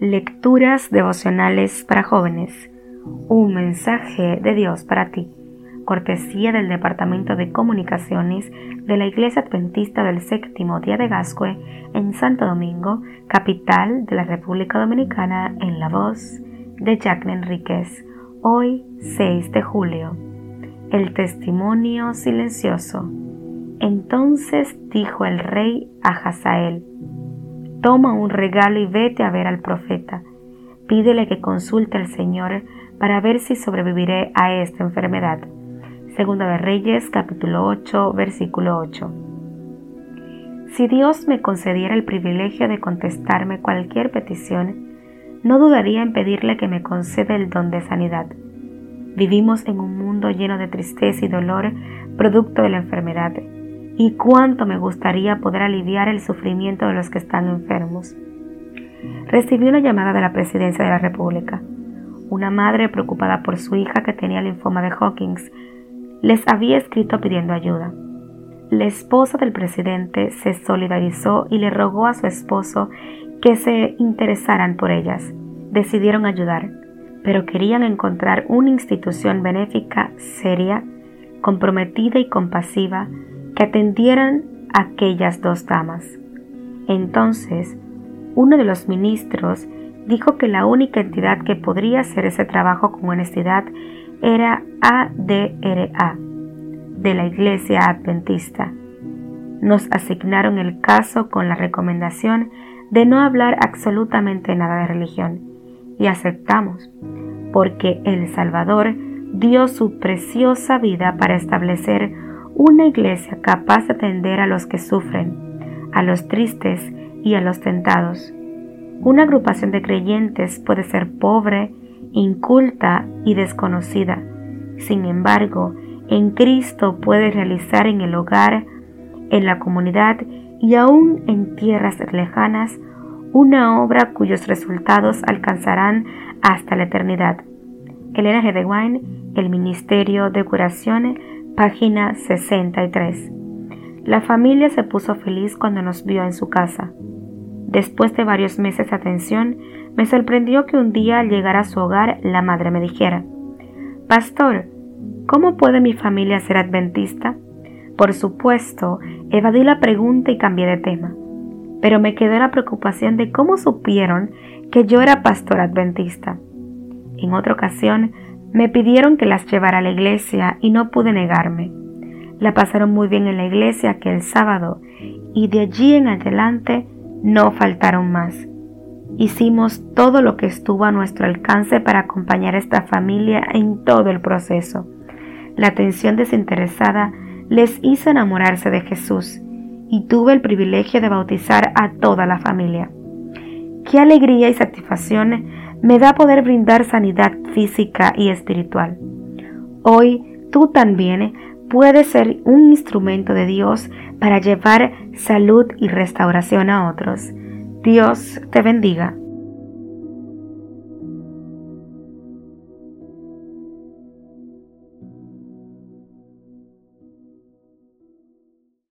Lecturas devocionales para jóvenes. Un mensaje de Dios para ti. Cortesía del Departamento de Comunicaciones de la Iglesia Adventista del Séptimo Día de Gascue en Santo Domingo, capital de la República Dominicana, en la voz de Jacqueline Enríquez. Hoy, 6 de julio. El testimonio silencioso. Entonces dijo el rey a Hazael, Toma un regalo y vete a ver al profeta. Pídele que consulte al Señor para ver si sobreviviré a esta enfermedad. Segunda de Reyes capítulo 8 versículo 8. Si Dios me concediera el privilegio de contestarme cualquier petición, no dudaría en pedirle que me conceda el don de sanidad. Vivimos en un mundo lleno de tristeza y dolor producto de la enfermedad y cuánto me gustaría poder aliviar el sufrimiento de los que están enfermos. Recibí una llamada de la Presidencia de la República. Una madre preocupada por su hija que tenía linfoma de Hawkins les había escrito pidiendo ayuda. La esposa del presidente se solidarizó y le rogó a su esposo que se interesaran por ellas. Decidieron ayudar, pero querían encontrar una institución benéfica seria, comprometida y compasiva que atendieran a aquellas dos damas. Entonces, uno de los ministros dijo que la única entidad que podría hacer ese trabajo con honestidad era ADRA, de la Iglesia Adventista. Nos asignaron el caso con la recomendación de no hablar absolutamente nada de religión, y aceptamos, porque El Salvador dio su preciosa vida para establecer una iglesia capaz de atender a los que sufren, a los tristes y a los tentados. Una agrupación de creyentes puede ser pobre, inculta y desconocida. Sin embargo, en Cristo puede realizar en el hogar, en la comunidad y aún en tierras lejanas una obra cuyos resultados alcanzarán hasta la eternidad. Elena G. de Wine, el Ministerio de Curación Página 63. La familia se puso feliz cuando nos vio en su casa. Después de varios meses de atención, me sorprendió que un día al llegar a su hogar la madre me dijera, Pastor, ¿cómo puede mi familia ser adventista? Por supuesto, evadí la pregunta y cambié de tema, pero me quedó la preocupación de cómo supieron que yo era pastor adventista. En otra ocasión, me pidieron que las llevara a la iglesia y no pude negarme. La pasaron muy bien en la iglesia aquel sábado y de allí en adelante no faltaron más. Hicimos todo lo que estuvo a nuestro alcance para acompañar a esta familia en todo el proceso. La atención desinteresada les hizo enamorarse de Jesús y tuve el privilegio de bautizar a toda la familia. Qué alegría y satisfacción me da poder brindar sanidad física y espiritual. Hoy tú también puedes ser un instrumento de Dios para llevar salud y restauración a otros. Dios te bendiga.